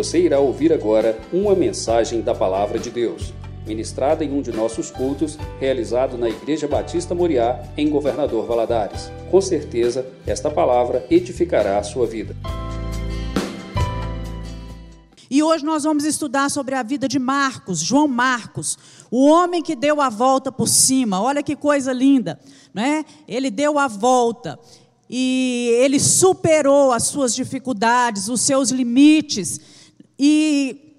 Você irá ouvir agora uma mensagem da Palavra de Deus, ministrada em um de nossos cultos, realizado na Igreja Batista Moriá, em Governador Valadares. Com certeza, esta palavra edificará a sua vida. E hoje nós vamos estudar sobre a vida de Marcos, João Marcos, o homem que deu a volta por cima. Olha que coisa linda, né? Ele deu a volta e ele superou as suas dificuldades, os seus limites e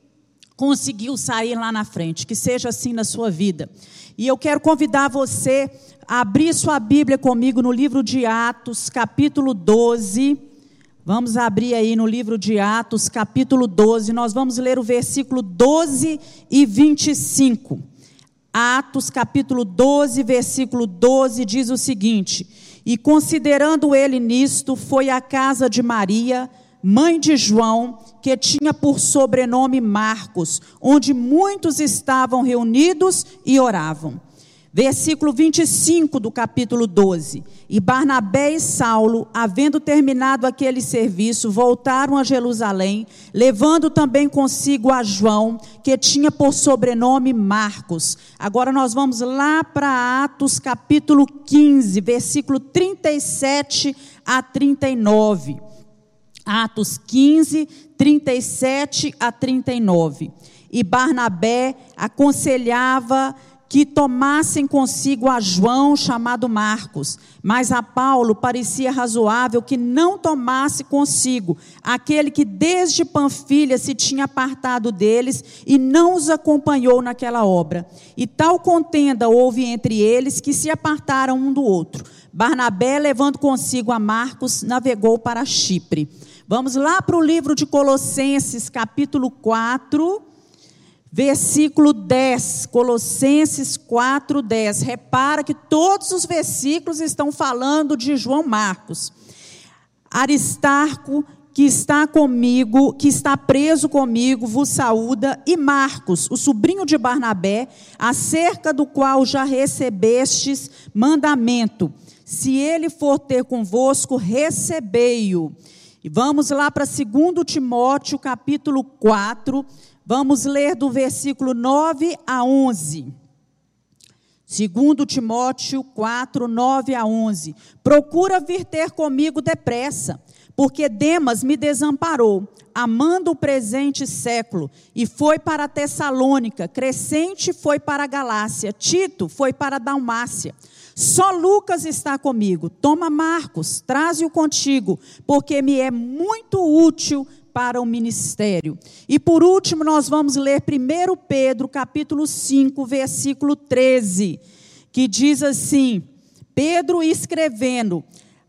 conseguiu sair lá na frente. Que seja assim na sua vida. E eu quero convidar você a abrir sua Bíblia comigo no livro de Atos, capítulo 12. Vamos abrir aí no livro de Atos, capítulo 12, nós vamos ler o versículo 12 e 25. Atos, capítulo 12, versículo 12, diz o seguinte: E considerando ele nisto, foi à casa de Maria, mãe de João, que tinha por sobrenome Marcos, onde muitos estavam reunidos e oravam. Versículo 25 do capítulo 12. E Barnabé e Saulo, havendo terminado aquele serviço, voltaram a Jerusalém, levando também consigo a João, que tinha por sobrenome Marcos. Agora nós vamos lá para Atos capítulo 15, versículo 37 a 39. Atos 15, 37 a 39. E Barnabé aconselhava que tomassem consigo a João, chamado Marcos, mas a Paulo parecia razoável que não tomasse consigo aquele que desde Panfilha se tinha apartado deles e não os acompanhou naquela obra. E tal contenda houve entre eles que se apartaram um do outro. Barnabé, levando consigo a Marcos, navegou para Chipre. Vamos lá para o livro de Colossenses, capítulo 4 Versículo 10, Colossenses 4, 10. Repara que todos os versículos estão falando de João Marcos. Aristarco, que está comigo, que está preso comigo, vos saúda, e Marcos, o sobrinho de Barnabé, acerca do qual já recebestes mandamento. Se ele for ter convosco, recebei-o. E vamos lá para 2 Timóteo, capítulo 4, Vamos ler do versículo 9 a 11. Segundo Timóteo 4, 9 a 11. Procura vir ter comigo depressa, porque Demas me desamparou, amando o presente século, e foi para Tessalônica, Crescente foi para Galácia, Tito foi para Dalmácia. Só Lucas está comigo. Toma Marcos, traze-o contigo, porque me é muito útil para o ministério. E por último, nós vamos ler 1 Pedro, capítulo 5, versículo 13, que diz assim: Pedro escrevendo: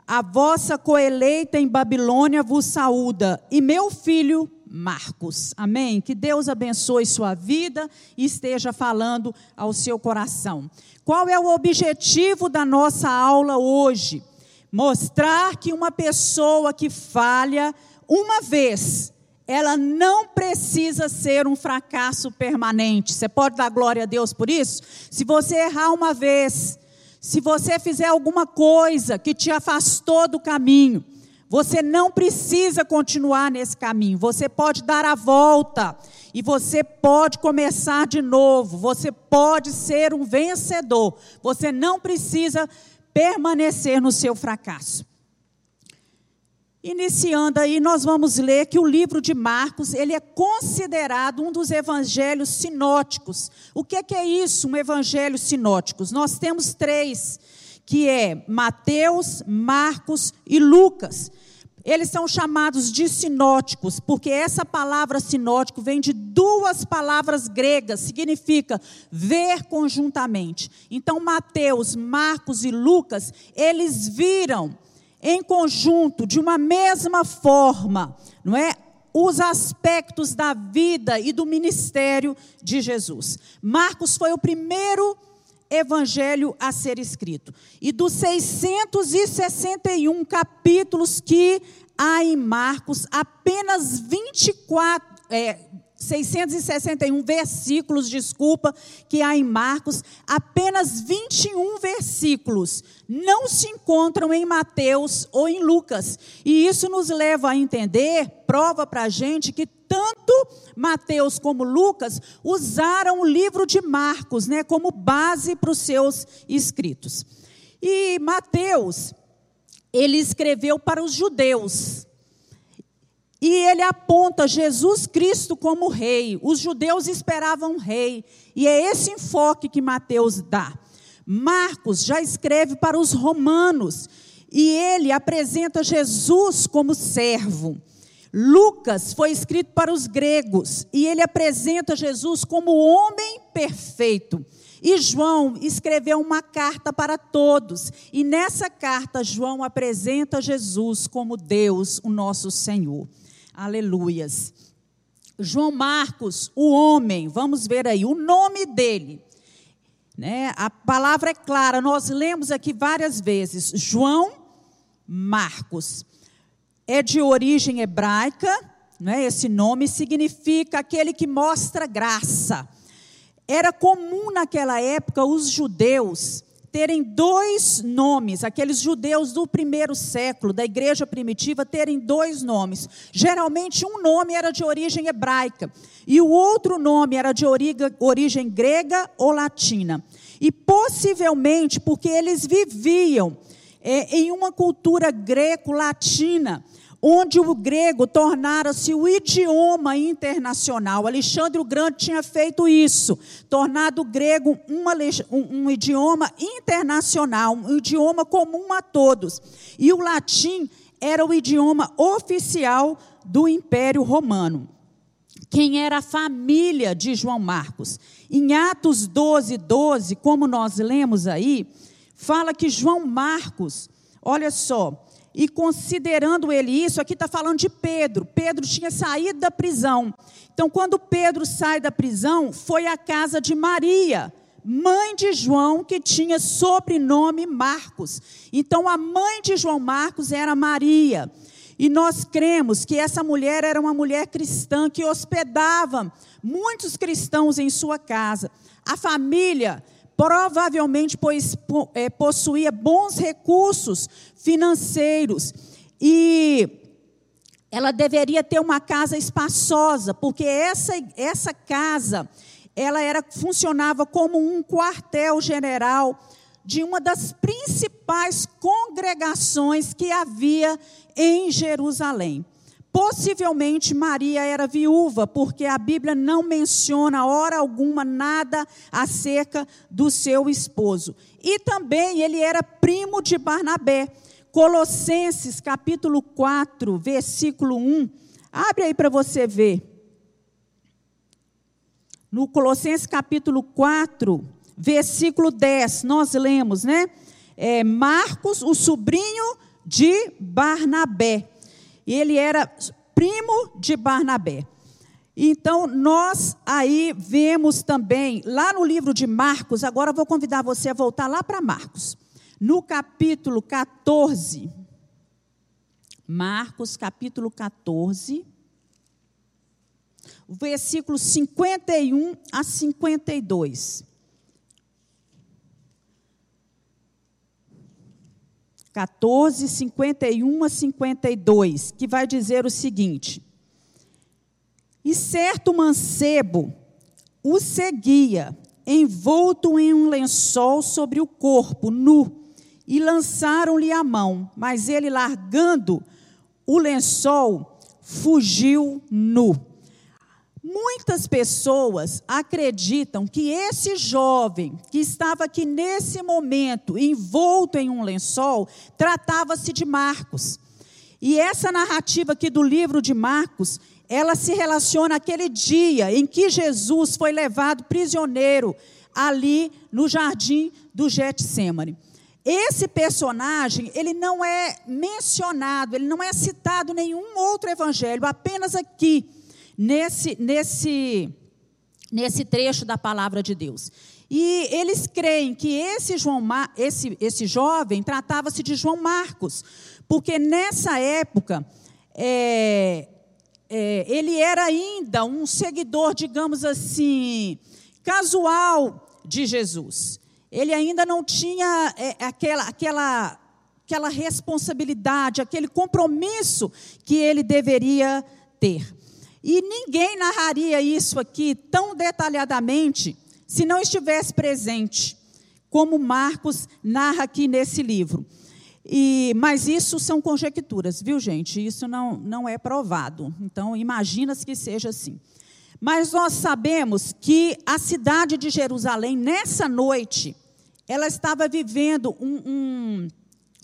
A vossa coeleita em Babilônia vos saúda, e meu filho Marcos. Amém? Que Deus abençoe sua vida e esteja falando ao seu coração. Qual é o objetivo da nossa aula hoje? Mostrar que uma pessoa que falha, uma vez, ela não precisa ser um fracasso permanente. Você pode dar glória a Deus por isso? Se você errar uma vez, se você fizer alguma coisa que te afastou do caminho, você não precisa continuar nesse caminho. Você pode dar a volta e você pode começar de novo. Você pode ser um vencedor. Você não precisa permanecer no seu fracasso. Iniciando aí, nós vamos ler que o livro de Marcos, ele é considerado um dos evangelhos sinóticos. O que é, que é isso, um evangelho sinótico? Nós temos três, que é Mateus, Marcos e Lucas. Eles são chamados de sinóticos, porque essa palavra sinótico vem de duas palavras gregas, significa ver conjuntamente. Então, Mateus, Marcos e Lucas, eles viram em conjunto, de uma mesma forma, não é? Os aspectos da vida e do ministério de Jesus. Marcos foi o primeiro evangelho a ser escrito. E dos 661 capítulos que há em Marcos, apenas 24, é, 661 versículos, desculpa, que há em Marcos, apenas 21 versículos não se encontram em Mateus ou em Lucas. E isso nos leva a entender, prova para a gente, que tanto Mateus como Lucas usaram o livro de Marcos né, como base para os seus escritos. E Mateus, ele escreveu para os judeus. E ele aponta Jesus Cristo como rei. Os judeus esperavam um rei. E é esse enfoque que Mateus dá. Marcos já escreve para os romanos. E ele apresenta Jesus como servo. Lucas foi escrito para os gregos. E ele apresenta Jesus como homem perfeito. E João escreveu uma carta para todos. E nessa carta, João apresenta Jesus como Deus, o nosso Senhor. Aleluias. João Marcos, o homem, vamos ver aí, o nome dele. Né? A palavra é clara, nós lemos aqui várias vezes. João Marcos. É de origem hebraica, né? esse nome significa aquele que mostra graça. Era comum naquela época os judeus terem dois nomes, aqueles judeus do primeiro século, da igreja primitiva, terem dois nomes. Geralmente, um nome era de origem hebraica e o outro nome era de origem grega ou latina. E possivelmente porque eles viviam é, em uma cultura greco-latina onde o grego tornara-se o idioma internacional. Alexandre o Grande tinha feito isso, tornado o grego uma, um, um idioma internacional, um idioma comum a todos. E o latim era o idioma oficial do Império Romano. Quem era a família de João Marcos? Em Atos 12, 12, como nós lemos aí, fala que João Marcos, olha só, e considerando ele isso, aqui está falando de Pedro. Pedro tinha saído da prisão. Então, quando Pedro sai da prisão, foi à casa de Maria, mãe de João, que tinha sobrenome Marcos. Então, a mãe de João Marcos era Maria. E nós cremos que essa mulher era uma mulher cristã que hospedava muitos cristãos em sua casa. A família provavelmente é, possuía bons recursos financeiros e ela deveria ter uma casa espaçosa, porque essa, essa casa ela era funcionava como um quartel general de uma das principais congregações que havia em Jerusalém. Possivelmente Maria era viúva, porque a Bíblia não menciona hora alguma nada acerca do seu esposo. E também ele era primo de Barnabé. Colossenses capítulo 4, versículo 1. Abre aí para você ver. No Colossenses capítulo 4, versículo 10, nós lemos, né? É, Marcos, o sobrinho de Barnabé e ele era primo de Barnabé. Então, nós aí vemos também, lá no livro de Marcos, agora vou convidar você a voltar lá para Marcos, no capítulo 14. Marcos, capítulo 14, versículo 51 a 52. 14, 51 a 52, que vai dizer o seguinte: E certo mancebo o seguia, envolto em um lençol sobre o corpo, nu, e lançaram-lhe a mão, mas ele, largando o lençol, fugiu nu. Muitas pessoas acreditam que esse jovem que estava aqui nesse momento, envolto em um lençol, tratava-se de Marcos. E essa narrativa aqui do livro de Marcos, ela se relaciona àquele dia em que Jesus foi levado prisioneiro ali no jardim do Getsemane. Esse personagem, ele não é mencionado, ele não é citado em nenhum outro evangelho, apenas aqui nesse, nesse, nesse trecho da palavra de Deus. E eles creem que esse, João, esse, esse jovem tratava-se de João Marcos, porque nessa época, é, é, ele era ainda um seguidor, digamos assim, casual de Jesus. Ele ainda não tinha é, aquela, aquela, aquela responsabilidade, aquele compromisso que ele deveria ter. E ninguém narraria isso aqui tão detalhadamente se não estivesse presente, como Marcos narra aqui nesse livro. E, mas isso são conjecturas, viu, gente? Isso não, não é provado. Então, imagina-se que seja assim. Mas nós sabemos que a cidade de Jerusalém, nessa noite, ela estava vivendo um, um,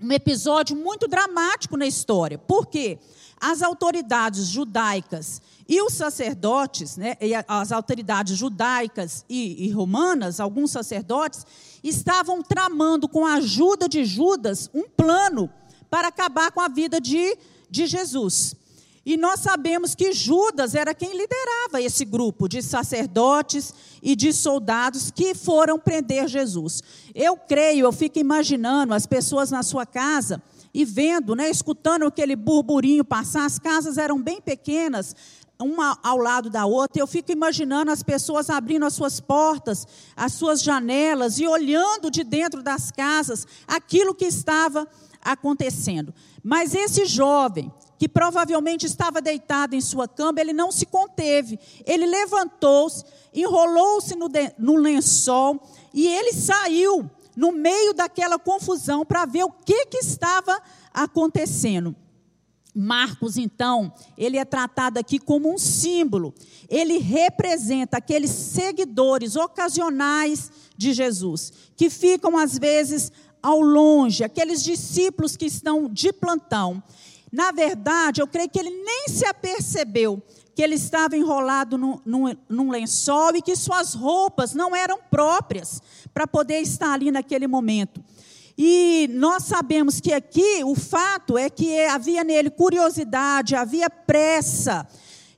um episódio muito dramático na história. Por quê? As autoridades judaicas e os sacerdotes, né, as autoridades judaicas e, e romanas, alguns sacerdotes, estavam tramando, com a ajuda de Judas, um plano para acabar com a vida de, de Jesus. E nós sabemos que Judas era quem liderava esse grupo de sacerdotes e de soldados que foram prender Jesus. Eu creio, eu fico imaginando as pessoas na sua casa e vendo, né, escutando aquele burburinho passar. As casas eram bem pequenas, uma ao lado da outra, eu fico imaginando as pessoas abrindo as suas portas, as suas janelas e olhando de dentro das casas aquilo que estava acontecentendo. Mas esse jovem, que provavelmente estava deitado em sua cama, ele não se conteve. Ele levantou-se, enrolou-se no, no lençol e ele saiu no meio daquela confusão para ver o que, que estava acontecendo. Marcos, então, ele é tratado aqui como um símbolo. Ele representa aqueles seguidores ocasionais de Jesus, que ficam às vezes ao longe, aqueles discípulos que estão de plantão. Na verdade, eu creio que ele nem se apercebeu que ele estava enrolado num, num, num lençol e que suas roupas não eram próprias para poder estar ali naquele momento. E nós sabemos que aqui o fato é que havia nele curiosidade, havia pressa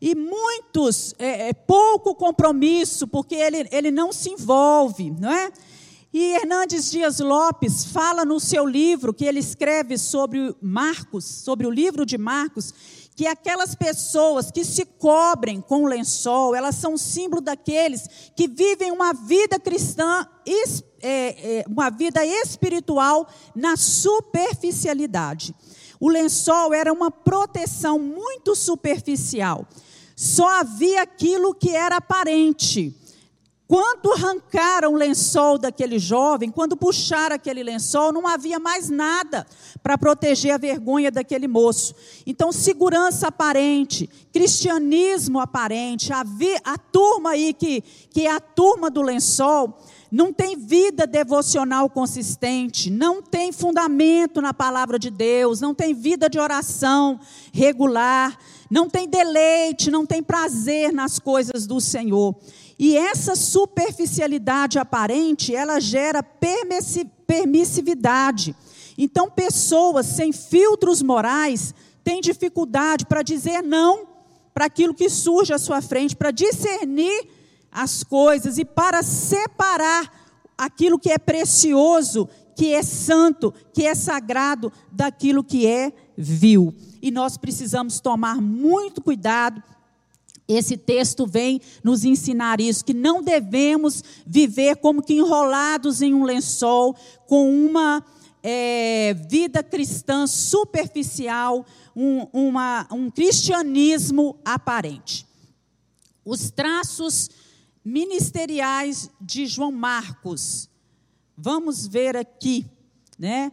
e muitos, é, é, pouco compromisso, porque ele, ele não se envolve, não é? E Hernandes Dias Lopes fala no seu livro, que ele escreve sobre Marcos, sobre o livro de Marcos, que aquelas pessoas que se cobrem com o lençol, elas são símbolo daqueles que vivem uma vida cristã, é, é, uma vida espiritual na superficialidade. O lençol era uma proteção muito superficial. Só havia aquilo que era aparente. Quando arrancaram o lençol daquele jovem, quando puxaram aquele lençol, não havia mais nada para proteger a vergonha daquele moço. Então, segurança aparente, cristianismo aparente, a, vi, a turma aí que, que é a turma do lençol, não tem vida devocional consistente, não tem fundamento na palavra de Deus, não tem vida de oração regular, não tem deleite, não tem prazer nas coisas do Senhor. E essa superficialidade aparente, ela gera permissividade. Então, pessoas sem filtros morais têm dificuldade para dizer não para aquilo que surge à sua frente, para discernir as coisas e para separar aquilo que é precioso, que é santo, que é sagrado, daquilo que é vil. E nós precisamos tomar muito cuidado esse texto vem nos ensinar isso, que não devemos viver como que enrolados em um lençol, com uma é, vida cristã superficial, um, uma, um cristianismo aparente. Os traços ministeriais de João Marcos. Vamos ver aqui, né?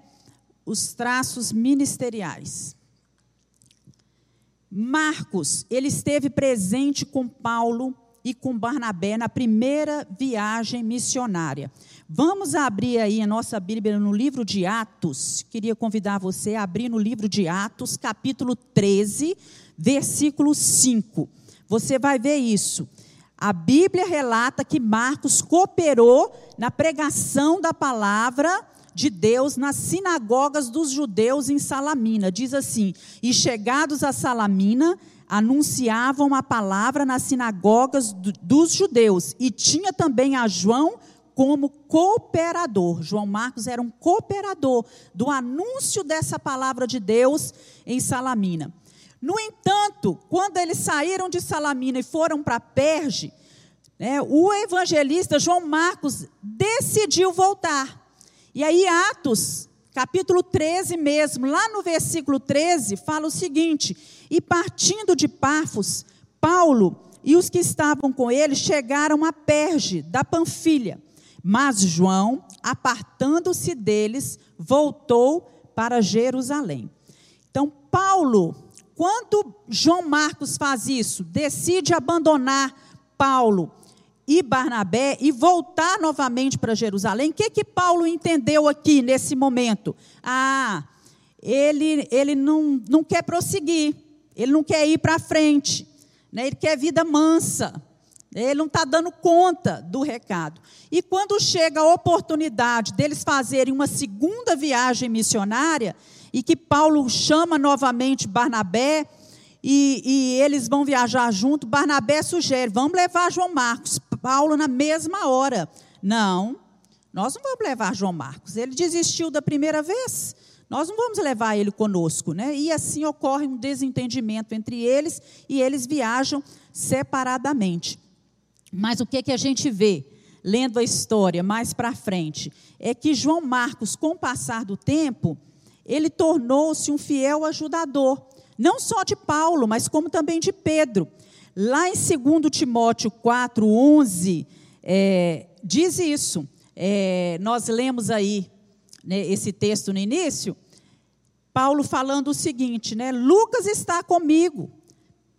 Os traços ministeriais. Marcos, ele esteve presente com Paulo e com Barnabé na primeira viagem missionária. Vamos abrir aí a nossa Bíblia no livro de Atos. Queria convidar você a abrir no livro de Atos, capítulo 13, versículo 5. Você vai ver isso. A Bíblia relata que Marcos cooperou na pregação da palavra de Deus nas sinagogas dos judeus em Salamina. Diz assim: E chegados a Salamina, anunciavam a palavra nas sinagogas dos judeus. E tinha também a João como cooperador. João Marcos era um cooperador do anúncio dessa palavra de Deus em Salamina. No entanto, entanto, quando eles saíram de Salamina e foram para Perge, né, o evangelista João Marcos decidiu voltar. E aí, Atos, capítulo 13 mesmo, lá no versículo 13, fala o seguinte: E partindo de Pafos, Paulo e os que estavam com ele chegaram a Perge, da Panfilha. Mas João, apartando-se deles, voltou para Jerusalém. Então, Paulo, quando João Marcos faz isso, decide abandonar Paulo e Barnabé e voltar novamente para Jerusalém, o que, que Paulo entendeu aqui nesse momento? Ah, ele, ele não, não quer prosseguir, ele não quer ir para frente, né? ele quer vida mansa, ele não está dando conta do recado. E quando chega a oportunidade deles fazerem uma segunda viagem missionária, e que Paulo chama novamente Barnabé, e, e, eles vão viajar junto, Barnabé sugere: vamos levar João Marcos. Paulo na mesma hora. Não, nós não vamos levar João Marcos. Ele desistiu da primeira vez. Nós não vamos levar ele conosco, né? E assim ocorre um desentendimento entre eles e eles viajam separadamente. Mas o que que a gente vê lendo a história mais para frente é que João Marcos, com o passar do tempo, ele tornou-se um fiel ajudador, não só de Paulo, mas como também de Pedro. Lá em 2 Timóteo 4, 11, é, diz isso. É, nós lemos aí né, esse texto no início. Paulo falando o seguinte, né? Lucas está comigo.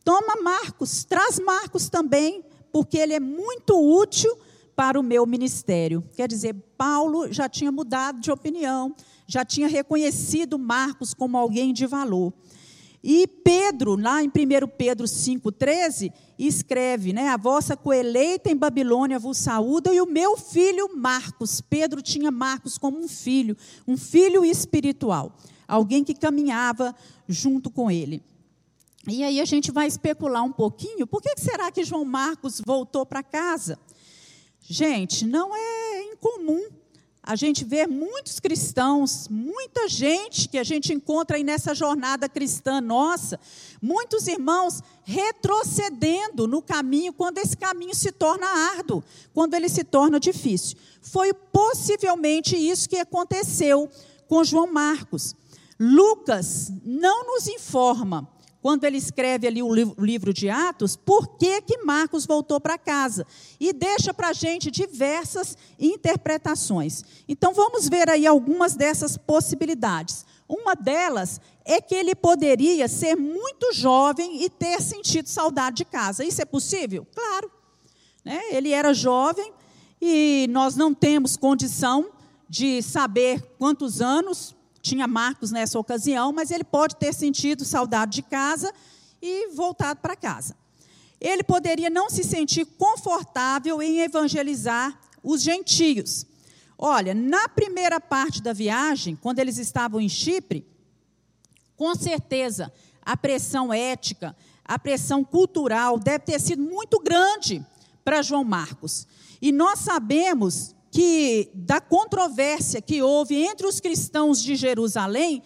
Toma Marcos, traz Marcos também, porque ele é muito útil para o meu ministério. Quer dizer, Paulo já tinha mudado de opinião, já tinha reconhecido Marcos como alguém de valor. E Pedro, lá em 1 Pedro 5,13, escreve, né? A vossa coeleita em Babilônia vos saúda, e o meu filho Marcos. Pedro tinha Marcos como um filho, um filho espiritual, alguém que caminhava junto com ele. E aí a gente vai especular um pouquinho, por que será que João Marcos voltou para casa? Gente, não é incomum a gente vê muitos cristãos, muita gente que a gente encontra aí nessa jornada cristã nossa, muitos irmãos retrocedendo no caminho quando esse caminho se torna árduo, quando ele se torna difícil. Foi possivelmente isso que aconteceu com João Marcos. Lucas não nos informa quando ele escreve ali o livro de Atos, por que, que Marcos voltou para casa. E deixa para a gente diversas interpretações. Então vamos ver aí algumas dessas possibilidades. Uma delas é que ele poderia ser muito jovem e ter sentido saudade de casa. Isso é possível? Claro. Né? Ele era jovem e nós não temos condição de saber quantos anos tinha Marcos nessa ocasião, mas ele pode ter sentido saudade de casa e voltado para casa. Ele poderia não se sentir confortável em evangelizar os gentios. Olha, na primeira parte da viagem, quando eles estavam em Chipre, com certeza a pressão ética, a pressão cultural deve ter sido muito grande para João Marcos. E nós sabemos que da controvérsia que houve entre os cristãos de Jerusalém,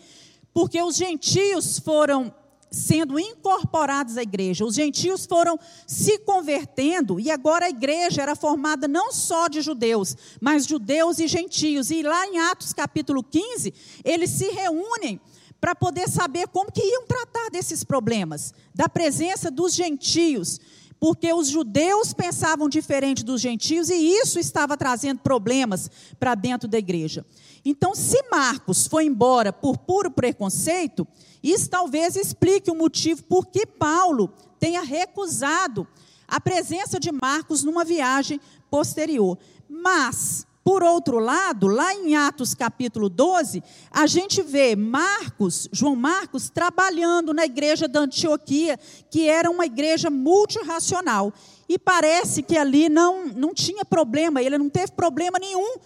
porque os gentios foram sendo incorporados à igreja, os gentios foram se convertendo e agora a igreja era formada não só de judeus, mas judeus e gentios. E lá em Atos capítulo 15, eles se reúnem para poder saber como que iam tratar desses problemas, da presença dos gentios porque os judeus pensavam diferente dos gentios e isso estava trazendo problemas para dentro da igreja. Então, se Marcos foi embora por puro preconceito, isso talvez explique o motivo por que Paulo tenha recusado a presença de Marcos numa viagem posterior. Mas por outro lado, lá em Atos capítulo 12, a gente vê Marcos, João Marcos, trabalhando na igreja da Antioquia, que era uma igreja multirracional. E parece que ali não, não tinha problema, ele não teve problema nenhum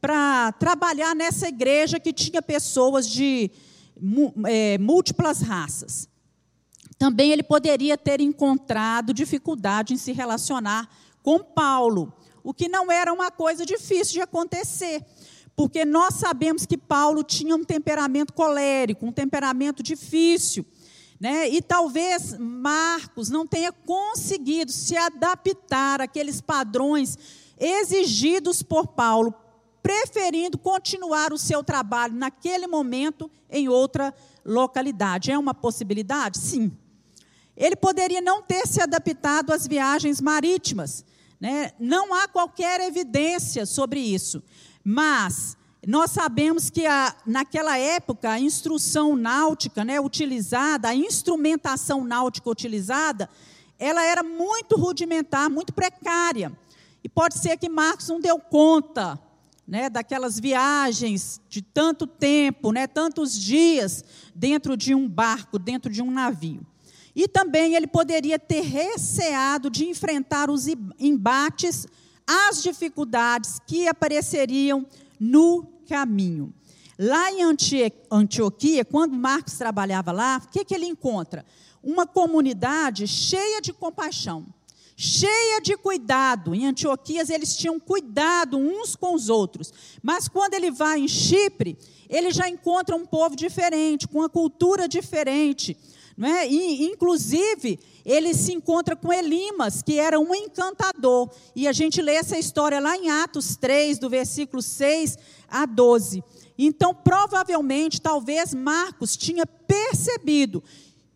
para trabalhar nessa igreja que tinha pessoas de é, múltiplas raças. Também ele poderia ter encontrado dificuldade em se relacionar com Paulo o que não era uma coisa difícil de acontecer, porque nós sabemos que Paulo tinha um temperamento colérico, um temperamento difícil. Né? E talvez Marcos não tenha conseguido se adaptar àqueles padrões exigidos por Paulo, preferindo continuar o seu trabalho naquele momento em outra localidade. É uma possibilidade? Sim. Ele poderia não ter se adaptado às viagens marítimas. Né? Não há qualquer evidência sobre isso. Mas nós sabemos que a, naquela época a instrução náutica né, utilizada, a instrumentação náutica utilizada, ela era muito rudimentar, muito precária. E pode ser que Marcos não deu conta né, daquelas viagens de tanto tempo, né, tantos dias dentro de um barco, dentro de um navio. E também ele poderia ter receado de enfrentar os embates, as dificuldades que apareceriam no caminho. Lá em Antioquia, quando Marcos trabalhava lá, o que, que ele encontra? Uma comunidade cheia de compaixão, cheia de cuidado. Em Antioquias, eles tinham cuidado uns com os outros. Mas quando ele vai em Chipre, ele já encontra um povo diferente, com uma cultura diferente não é? E, inclusive, ele se encontra com Elimas, que era um encantador. E a gente lê essa história lá em Atos 3, do versículo 6 a 12. Então, provavelmente, talvez Marcos tinha percebido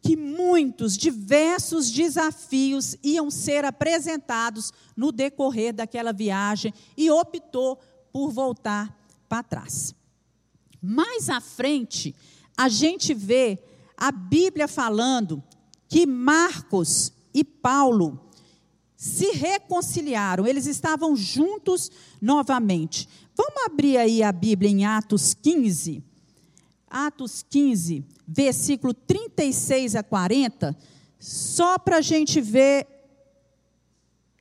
que muitos, diversos desafios iam ser apresentados no decorrer daquela viagem e optou por voltar para trás. Mais à frente, a gente vê a Bíblia falando que Marcos e Paulo se reconciliaram, eles estavam juntos novamente. Vamos abrir aí a Bíblia em Atos 15. Atos 15, versículo 36 a 40, só para a gente ver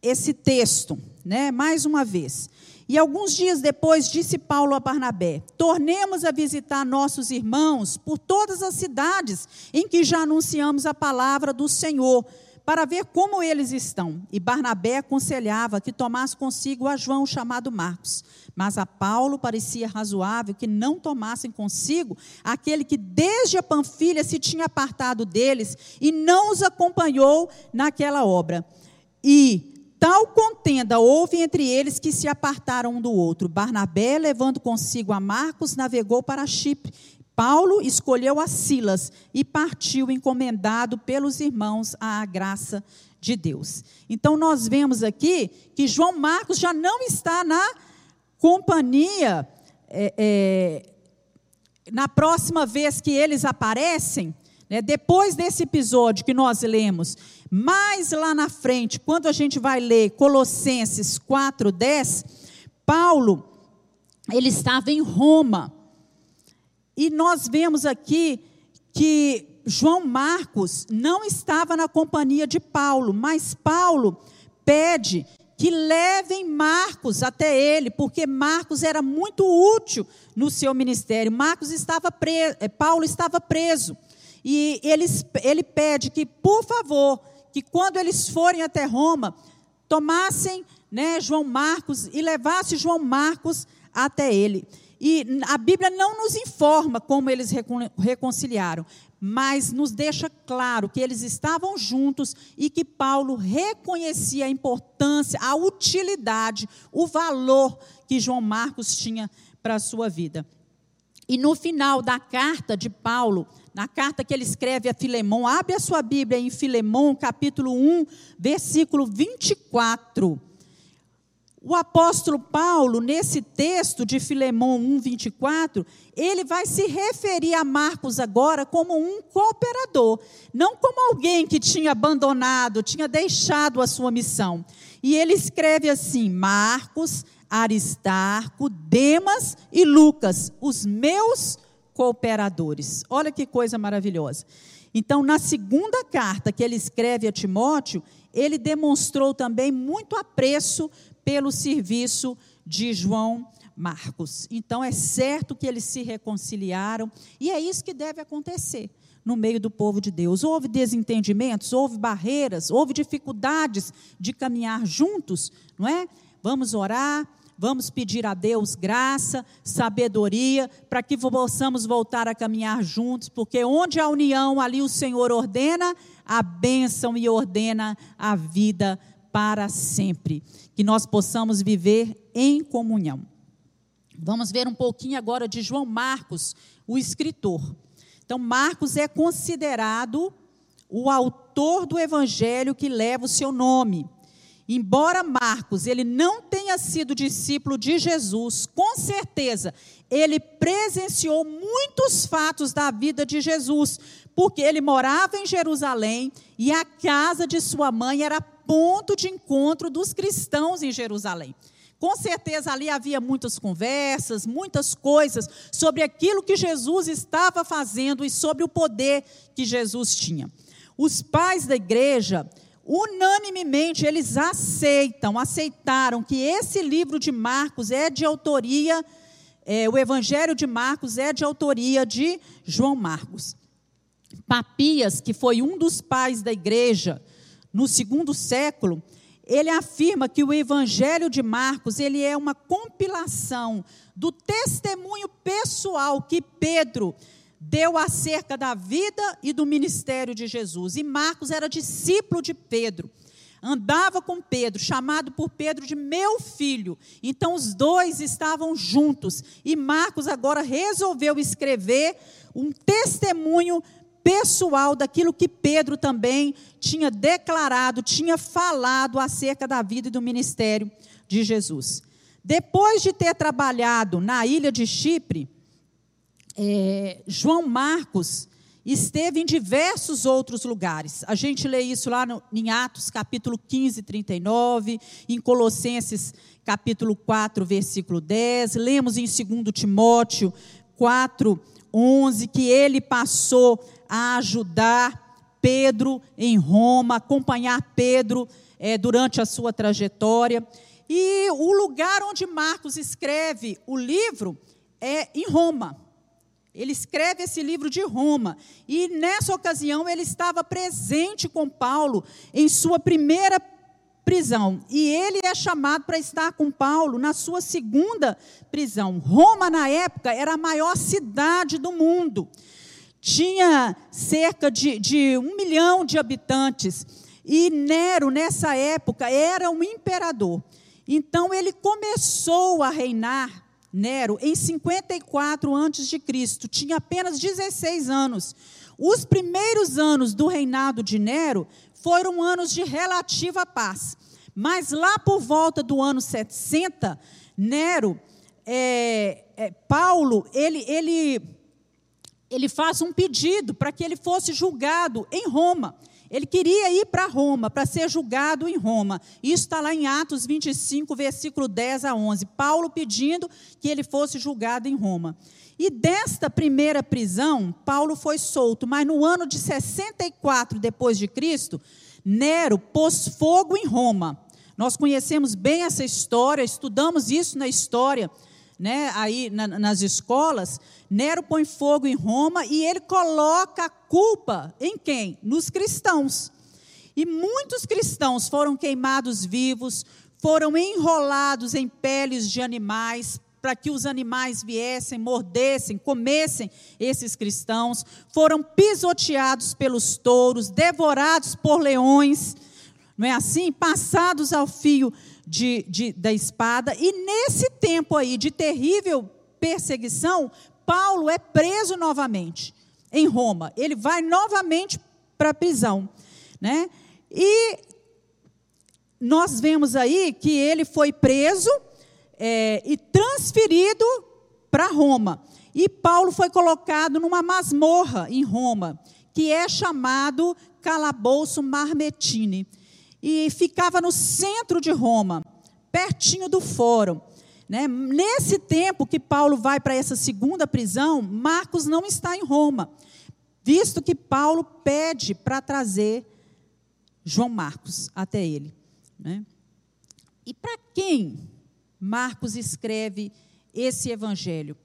esse texto, né? Mais uma vez. E alguns dias depois disse Paulo a Barnabé: Tornemos a visitar nossos irmãos por todas as cidades em que já anunciamos a palavra do Senhor, para ver como eles estão. E Barnabé aconselhava que tomasse consigo a João chamado Marcos. Mas a Paulo parecia razoável que não tomassem consigo aquele que desde a Panfilha se tinha apartado deles e não os acompanhou naquela obra. E Tal contenda houve entre eles que se apartaram um do outro. Barnabé, levando consigo a Marcos, navegou para Chipre. Paulo escolheu a Silas e partiu encomendado pelos irmãos à graça de Deus. Então nós vemos aqui que João Marcos já não está na companhia, é, é, na próxima vez que eles aparecem, né, depois desse episódio que nós lemos, mais lá na frente, quando a gente vai ler Colossenses 4:10, Paulo ele estava em Roma. E nós vemos aqui que João Marcos não estava na companhia de Paulo, mas Paulo pede que levem Marcos até ele, porque Marcos era muito útil no seu ministério. Marcos estava preso, eh, Paulo estava preso. E ele, ele pede que, por favor, que quando eles forem até Roma, tomassem né, João Marcos e levassem João Marcos até ele. E a Bíblia não nos informa como eles reconciliaram, mas nos deixa claro que eles estavam juntos e que Paulo reconhecia a importância, a utilidade, o valor que João Marcos tinha para a sua vida. E no final da carta de Paulo, na carta que ele escreve a Filemão, abre a sua Bíblia em Filemão, capítulo 1, versículo 24. O apóstolo Paulo, nesse texto de Filemão 1, 24, ele vai se referir a Marcos agora como um cooperador, não como alguém que tinha abandonado, tinha deixado a sua missão. E ele escreve assim: Marcos, Aristarco, Demas e Lucas, os meus cooperadores. Olha que coisa maravilhosa. Então, na segunda carta que ele escreve a Timóteo, ele demonstrou também muito apreço pelo serviço de João Marcos. Então, é certo que eles se reconciliaram, e é isso que deve acontecer no meio do povo de Deus. Houve desentendimentos, houve barreiras, houve dificuldades de caminhar juntos, não é? Vamos orar, Vamos pedir a Deus graça, sabedoria, para que possamos voltar a caminhar juntos, porque onde há união, ali o Senhor ordena a bênção e ordena a vida para sempre. Que nós possamos viver em comunhão. Vamos ver um pouquinho agora de João Marcos, o escritor. Então, Marcos é considerado o autor do evangelho que leva o seu nome. Embora Marcos ele não tenha sido discípulo de Jesus, com certeza ele presenciou muitos fatos da vida de Jesus, porque ele morava em Jerusalém e a casa de sua mãe era ponto de encontro dos cristãos em Jerusalém. Com certeza ali havia muitas conversas, muitas coisas sobre aquilo que Jesus estava fazendo e sobre o poder que Jesus tinha. Os pais da igreja, unanimemente, eles aceitam, aceitaram que esse livro de Marcos é de autoria, é, o Evangelho de Marcos é de autoria de João Marcos. Papias, que foi um dos pais da igreja no segundo século, ele afirma que o Evangelho de Marcos ele é uma compilação do testemunho pessoal que Pedro deu acerca da vida e do ministério de Jesus. E Marcos era discípulo de Pedro. Andava com Pedro, chamado por Pedro de meu filho. Então os dois estavam juntos. E Marcos agora resolveu escrever um testemunho pessoal daquilo que Pedro também tinha declarado, tinha falado acerca da vida e do ministério de Jesus. Depois de ter trabalhado na ilha de Chipre, é, João Marcos esteve em diversos outros lugares. A gente lê isso lá no, em Atos, capítulo 15, 39, em Colossenses, capítulo 4, versículo 10. Lemos em 2 Timóteo 4, 11, que ele passou a ajudar Pedro em Roma, acompanhar Pedro é, durante a sua trajetória. E o lugar onde Marcos escreve o livro é em Roma. Ele escreve esse livro de Roma. E nessa ocasião ele estava presente com Paulo em sua primeira prisão. E ele é chamado para estar com Paulo na sua segunda prisão. Roma, na época, era a maior cidade do mundo. Tinha cerca de, de um milhão de habitantes. E Nero, nessa época, era um imperador. Então ele começou a reinar Nero em 54 a.C., tinha apenas 16 anos. Os primeiros anos do reinado de Nero foram anos de relativa paz. Mas lá por volta do ano 70, Nero, é, é, Paulo, ele, ele, ele faz um pedido para que ele fosse julgado em Roma. Ele queria ir para Roma, para ser julgado em Roma. Isso está lá em Atos 25, versículo 10 a 11. Paulo pedindo que ele fosse julgado em Roma. E desta primeira prisão, Paulo foi solto, mas no ano de 64 depois de Cristo, Nero pôs fogo em Roma. Nós conhecemos bem essa história, estudamos isso na história né, aí na, nas escolas, Nero põe fogo em Roma e ele coloca a culpa em quem? Nos cristãos. E muitos cristãos foram queimados vivos, foram enrolados em peles de animais, para que os animais viessem, mordessem, comessem esses cristãos, foram pisoteados pelos touros, devorados por leões, não é assim? Passados ao fio de, de, da espada. E nesse tempo aí de terrível perseguição, Paulo é preso novamente em Roma. Ele vai novamente para a prisão. Né? E nós vemos aí que ele foi preso é, e transferido para Roma. E Paulo foi colocado numa masmorra em Roma, que é chamado calabouço Marmetine e ficava no centro de Roma, pertinho do fórum. Né? Nesse tempo que Paulo vai para essa segunda prisão, Marcos não está em Roma, visto que Paulo pede para trazer João Marcos até ele. Né? E para quem Marcos escreve esse evangelho?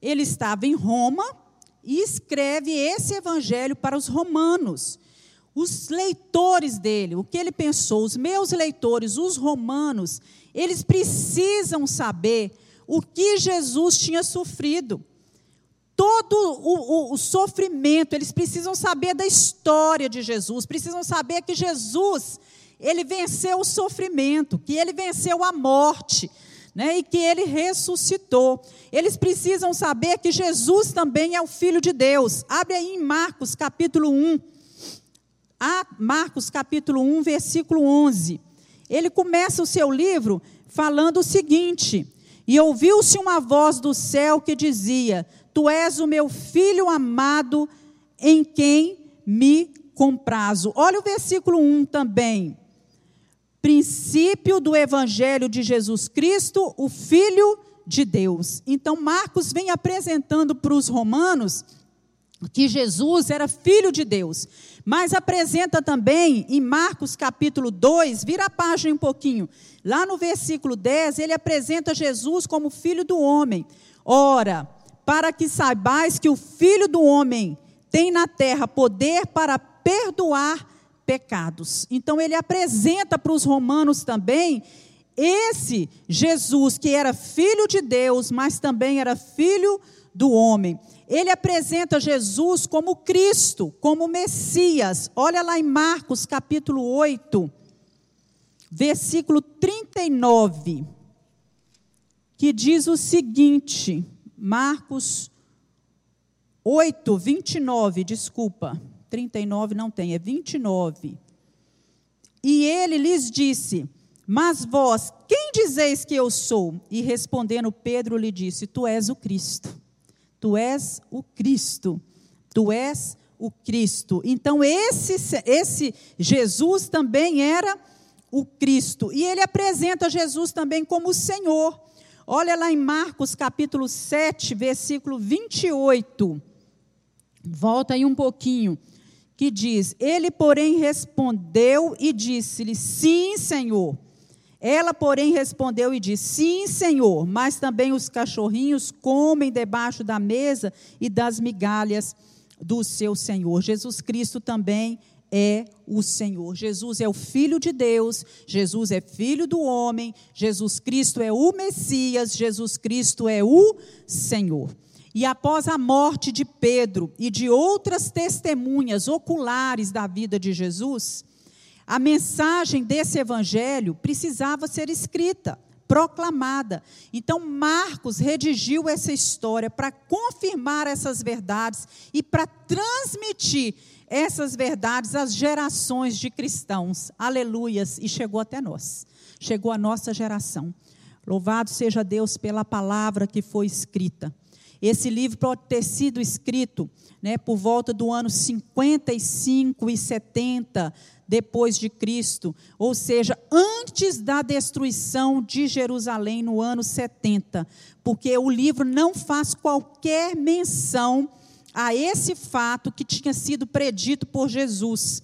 Ele estava em Roma e escreve esse evangelho para os romanos os leitores dele, o que ele pensou, os meus leitores, os romanos, eles precisam saber o que Jesus tinha sofrido. Todo o, o, o, sofrimento, eles precisam saber da história de Jesus, precisam saber que Jesus, ele venceu o sofrimento, que ele venceu a morte, né, e que ele ressuscitou. Eles precisam saber que Jesus também é o Filho de Deus. Abre aí em Marcos capítulo 1. A Marcos capítulo 1, versículo 11. Ele começa o seu livro falando o seguinte: E ouviu-se uma voz do céu que dizia: Tu és o meu filho amado, em quem me comprazo. Olha o versículo 1 também princípio do evangelho de Jesus Cristo, o Filho de Deus. Então, Marcos vem apresentando para os romanos que Jesus era filho de Deus, mas apresenta também em Marcos capítulo 2, vira a página um pouquinho, lá no versículo 10, ele apresenta Jesus como filho do homem. Ora, para que saibais que o filho do homem tem na terra poder para perdoar pecados. Então ele apresenta para os romanos também esse Jesus que era filho de Deus, mas também era filho do homem. Ele apresenta Jesus como Cristo, como Messias. Olha lá em Marcos capítulo 8, versículo 39, que diz o seguinte: Marcos 8, 29, desculpa. 39 não tem, é 29. E ele lhes disse: Mas vós, quem dizeis que eu sou? E respondendo Pedro lhe disse: Tu és o Cristo. Tu és o Cristo. Tu és o Cristo. Então esse esse Jesus também era o Cristo. E ele apresenta Jesus também como o Senhor. Olha lá em Marcos capítulo 7, versículo 28. Volta aí um pouquinho que diz: Ele, porém, respondeu e disse-lhe: Sim, Senhor. Ela, porém, respondeu e disse: Sim, Senhor, mas também os cachorrinhos comem debaixo da mesa e das migalhas do seu Senhor. Jesus Cristo também é o Senhor. Jesus é o Filho de Deus, Jesus é filho do homem, Jesus Cristo é o Messias, Jesus Cristo é o Senhor. E após a morte de Pedro e de outras testemunhas oculares da vida de Jesus, a mensagem desse evangelho precisava ser escrita, proclamada. Então, Marcos redigiu essa história para confirmar essas verdades e para transmitir essas verdades às gerações de cristãos. Aleluias! E chegou até nós, chegou a nossa geração. Louvado seja Deus pela palavra que foi escrita. Esse livro pode ter sido escrito né, por volta do ano 55 e 70 depois de Cristo, ou seja, antes da destruição de Jerusalém no ano 70, porque o livro não faz qualquer menção a esse fato que tinha sido predito por Jesus.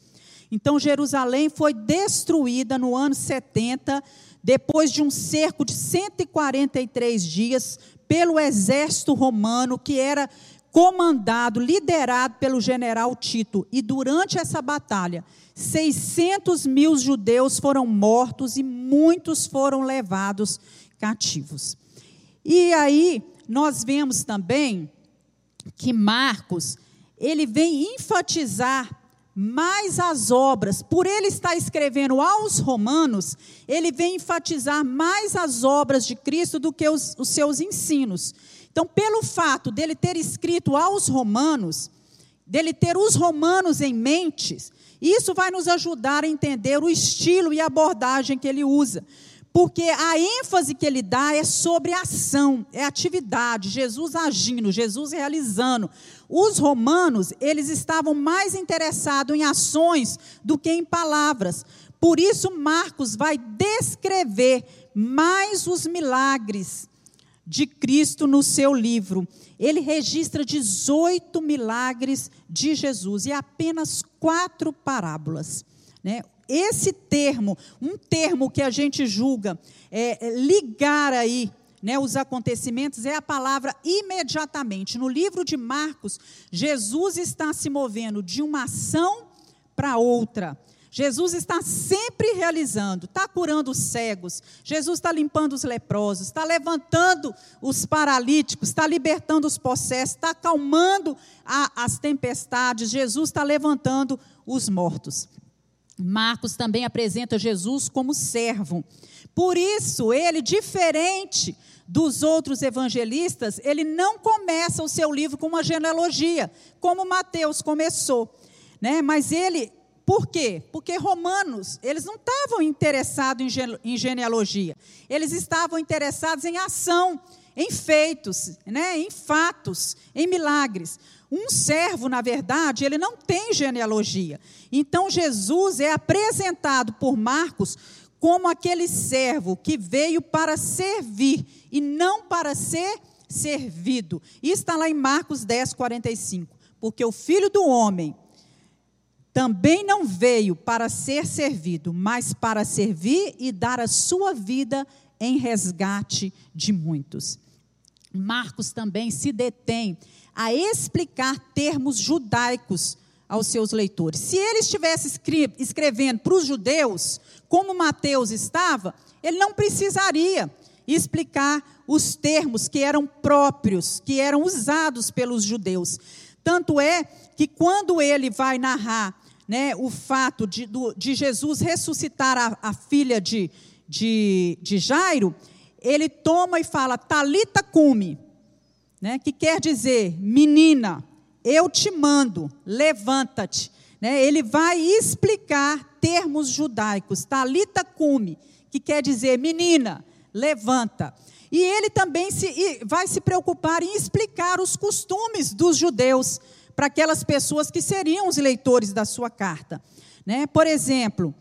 Então, Jerusalém foi destruída no ano 70, depois de um cerco de 143 dias pelo exército romano, que era comandado, liderado pelo general Tito. E durante essa batalha, 600 mil judeus foram mortos e muitos foram levados cativos. E aí, nós vemos também que Marcos, ele vem enfatizar mais as obras, por ele estar escrevendo aos romanos, ele vem enfatizar mais as obras de Cristo do que os, os seus ensinos. Então, pelo fato dele ter escrito aos romanos, dele ter os romanos em mente, isso vai nos ajudar a entender o estilo e a abordagem que ele usa. Porque a ênfase que ele dá é sobre ação, é atividade, Jesus agindo, Jesus realizando. Os romanos, eles estavam mais interessados em ações do que em palavras. Por isso, Marcos vai descrever mais os milagres de Cristo no seu livro. Ele registra 18 milagres de Jesus e apenas quatro parábolas. Né? Esse termo, um termo que a gente julga é, é, ligar aí né, os acontecimentos, é a palavra imediatamente. No livro de Marcos, Jesus está se movendo de uma ação para outra. Jesus está sempre realizando, está curando os cegos, Jesus está limpando os leprosos, está levantando os paralíticos, está libertando os possessos, está acalmando a, as tempestades, Jesus está levantando os mortos. Marcos também apresenta Jesus como servo. Por isso, ele, diferente dos outros evangelistas, ele não começa o seu livro com uma genealogia, como Mateus começou. Né? Mas ele por quê? Porque romanos, eles não estavam interessados em genealogia. Eles estavam interessados em ação, em feitos, né, em fatos, em milagres. Um servo, na verdade, ele não tem genealogia. Então Jesus é apresentado por Marcos como aquele servo que veio para servir e não para ser servido. E está lá em Marcos 10, 45. Porque o filho do homem também não veio para ser servido, mas para servir e dar a sua vida em resgate de muitos. Marcos também se detém a explicar termos judaicos aos seus leitores. Se ele estivesse escrevendo para os judeus, como Mateus estava, ele não precisaria explicar os termos que eram próprios, que eram usados pelos judeus. Tanto é que quando ele vai narrar né, o fato de, do, de Jesus ressuscitar a, a filha de, de, de, Jairo, ele toma e fala, Talita cume, né, que quer dizer, menina, eu te mando, levanta-te. Né, ele vai explicar termos judaicos, Talita cume, que quer dizer, menina, levanta. E ele também se, vai se preocupar em explicar os costumes dos judeus para aquelas pessoas que seriam os leitores da sua carta. Né? Por exemplo,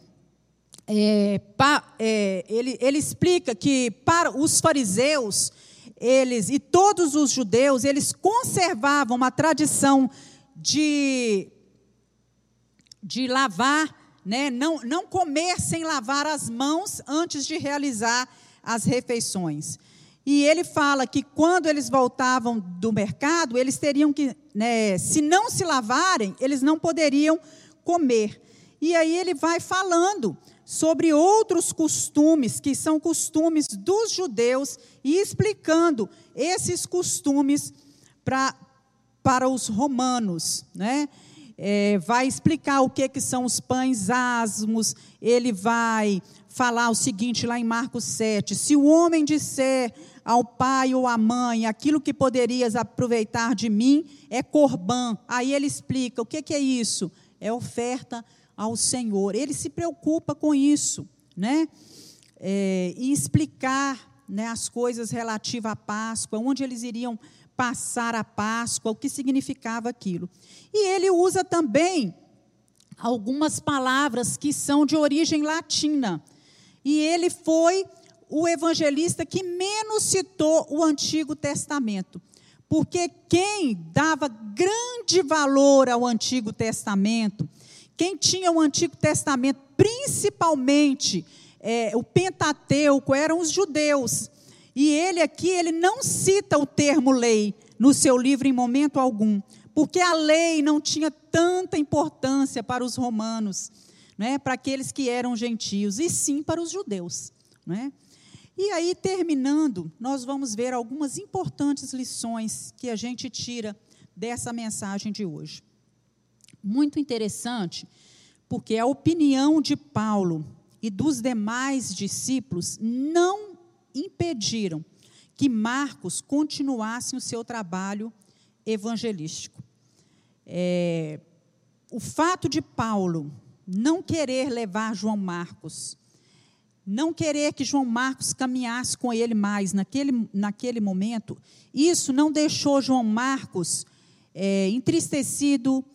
é, pa, é, ele, ele explica que para os fariseus, eles e todos os judeus, eles conservavam uma tradição de, de lavar, né? não, não comer sem lavar as mãos antes de realizar as refeições. E ele fala que quando eles voltavam do mercado, eles teriam que, né, se não se lavarem, eles não poderiam comer. E aí ele vai falando sobre outros costumes, que são costumes dos judeus, e explicando esses costumes pra, para os romanos. Né? É, vai explicar o que, que são os pães asmos, ele vai falar o seguinte lá em Marcos 7: se o homem disser ao pai ou à mãe, aquilo que poderias aproveitar de mim é corbã. Aí ele explica: o que, que é isso? É oferta ao Senhor. Ele se preocupa com isso, né? É, e explicar né, as coisas relativas à Páscoa, onde eles iriam passar a Páscoa, o que significava aquilo. E ele usa também algumas palavras que são de origem latina. E ele foi o evangelista que menos citou o Antigo Testamento. Porque quem dava grande valor ao Antigo Testamento, quem tinha o Antigo Testamento, principalmente é, o Pentateuco, eram os judeus. E ele aqui, ele não cita o termo lei no seu livro em momento algum, porque a lei não tinha tanta importância para os romanos, né, para aqueles que eram gentios, e sim para os judeus. Né? E aí, terminando, nós vamos ver algumas importantes lições que a gente tira dessa mensagem de hoje. Muito interessante, porque a opinião de Paulo e dos demais discípulos não impediram que Marcos continuasse o seu trabalho evangelístico. É, o fato de Paulo não querer levar João Marcos não querer que João Marcos caminhasse com ele mais naquele, naquele momento, isso não deixou João Marcos é, entristecido,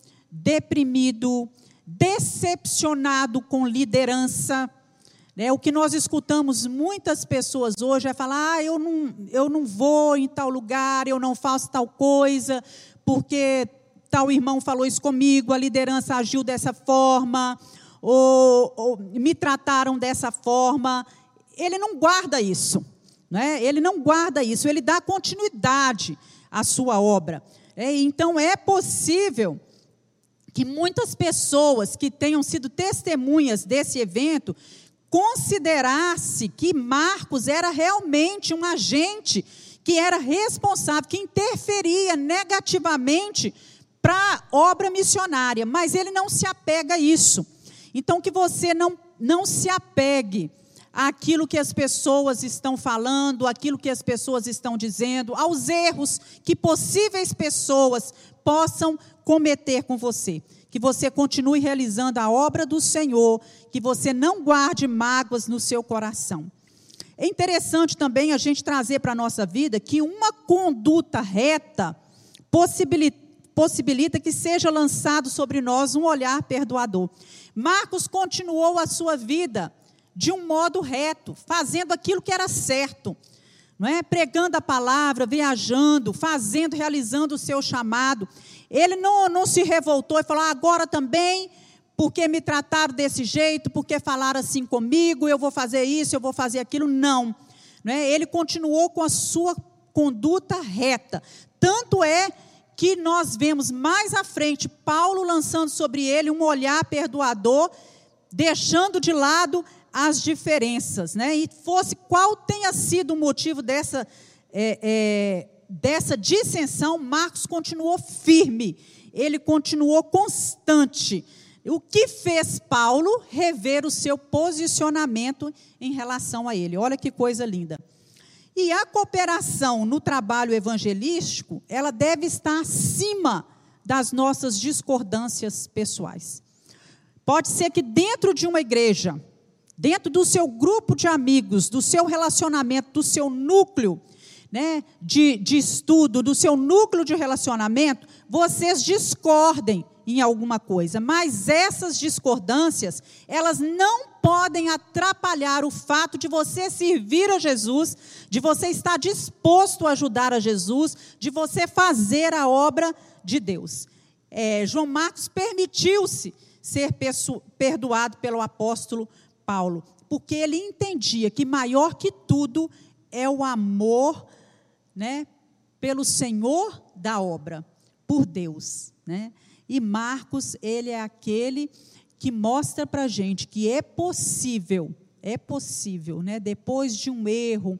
deprimido, decepcionado com liderança. Né? O que nós escutamos muitas pessoas hoje é falar: ah, eu não, eu não vou em tal lugar, eu não faço tal coisa, porque tal irmão falou isso comigo, a liderança agiu dessa forma ou, ou me trataram dessa forma. Ele não guarda isso. Né? Ele não guarda isso, ele dá continuidade à sua obra. É, então é possível que muitas pessoas que tenham sido testemunhas desse evento considerasse que Marcos era realmente um agente que era responsável, que interferia negativamente para a obra missionária, mas ele não se apega a isso. Então, que você não, não se apegue àquilo que as pessoas estão falando, àquilo que as pessoas estão dizendo, aos erros que possíveis pessoas possam cometer com você. Que você continue realizando a obra do Senhor, que você não guarde mágoas no seu coração. É interessante também a gente trazer para a nossa vida que uma conduta reta possibilita, possibilita que seja lançado sobre nós um olhar perdoador. Marcos continuou a sua vida de um modo reto, fazendo aquilo que era certo não é? Pregando a palavra, viajando, fazendo, realizando o seu chamado. Ele não, não se revoltou e falou: ah, agora também, porque me trataram desse jeito, porque falaram assim comigo, eu vou fazer isso, eu vou fazer aquilo. Não. não é? Ele continuou com a sua conduta reta. Tanto é que nós vemos mais à frente Paulo lançando sobre ele um olhar perdoador, deixando de lado as diferenças, né? E fosse qual tenha sido o motivo dessa, é, é, dessa dissensão, Marcos continuou firme, ele continuou constante. O que fez Paulo rever o seu posicionamento em relação a ele? Olha que coisa linda. E a cooperação no trabalho evangelístico, ela deve estar acima das nossas discordâncias pessoais. Pode ser que dentro de uma igreja dentro do seu grupo de amigos, do seu relacionamento, do seu núcleo né, de, de estudo, do seu núcleo de relacionamento, vocês discordem em alguma coisa, mas essas discordâncias, elas não podem atrapalhar o fato de você servir a Jesus, de você estar disposto a ajudar a Jesus, de você fazer a obra de Deus. É, João Marcos permitiu-se ser perdoado pelo apóstolo Paulo, porque ele entendia que maior que tudo é o amor, né, pelo Senhor da obra, por Deus, né? E Marcos, ele é aquele que mostra para gente que é possível, é possível, né? Depois de um erro,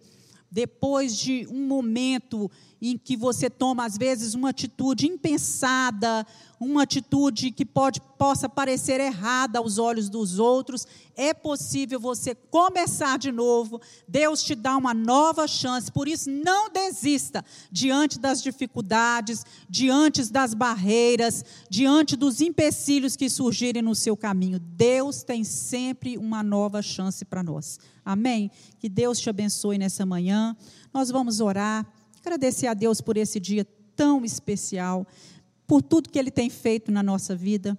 depois de um momento em que você toma, às vezes, uma atitude impensada, uma atitude que pode, possa parecer errada aos olhos dos outros, é possível você começar de novo. Deus te dá uma nova chance, por isso não desista diante das dificuldades, diante das barreiras, diante dos empecilhos que surgirem no seu caminho. Deus tem sempre uma nova chance para nós. Amém? Que Deus te abençoe nessa manhã. Nós vamos orar. Agradecer a Deus por esse dia tão especial, por tudo que Ele tem feito na nossa vida,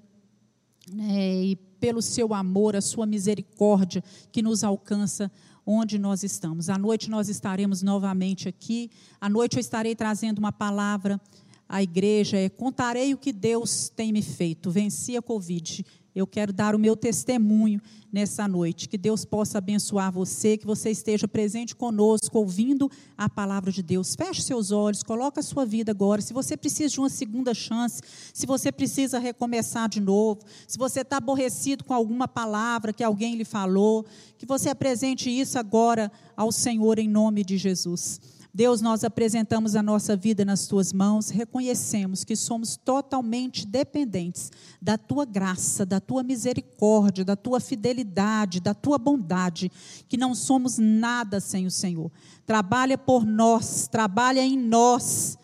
né, e pelo seu amor, a sua misericórdia que nos alcança onde nós estamos. À noite nós estaremos novamente aqui. À noite eu estarei trazendo uma palavra à igreja. É, Contarei o que Deus tem me feito. Venci a Covid eu quero dar o meu testemunho nessa noite. Que Deus possa abençoar você, que você esteja presente conosco, ouvindo a palavra de Deus. Feche seus olhos, coloque a sua vida agora. Se você precisa de uma segunda chance, se você precisa recomeçar de novo, se você está aborrecido com alguma palavra que alguém lhe falou, que você apresente isso agora ao Senhor em nome de Jesus. Deus, nós apresentamos a nossa vida nas tuas mãos, reconhecemos que somos totalmente dependentes da tua graça, da tua misericórdia, da tua fidelidade, da tua bondade, que não somos nada sem o Senhor. Trabalha por nós, trabalha em nós,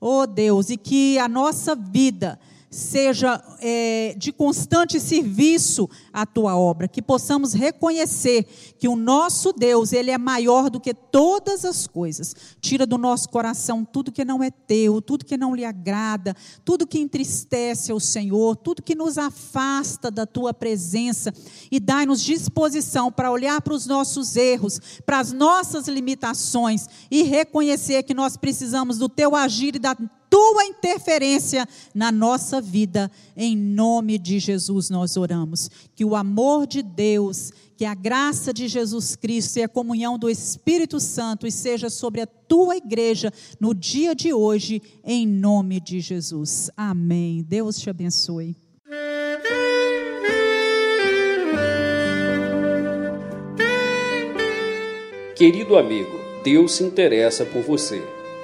oh Deus, e que a nossa vida seja é, de constante serviço à tua obra, que possamos reconhecer que o nosso Deus, ele é maior do que todas as coisas. Tira do nosso coração tudo que não é teu, tudo que não lhe agrada, tudo que entristece ao Senhor, tudo que nos afasta da tua presença e dai-nos disposição para olhar para os nossos erros, para as nossas limitações e reconhecer que nós precisamos do teu agir e da tua interferência na nossa vida. Em nome de Jesus nós oramos. Que o amor de Deus, que a graça de Jesus Cristo e a comunhão do Espírito Santo esteja sobre a tua igreja no dia de hoje, em nome de Jesus. Amém. Deus te abençoe. Querido amigo, Deus se interessa por você.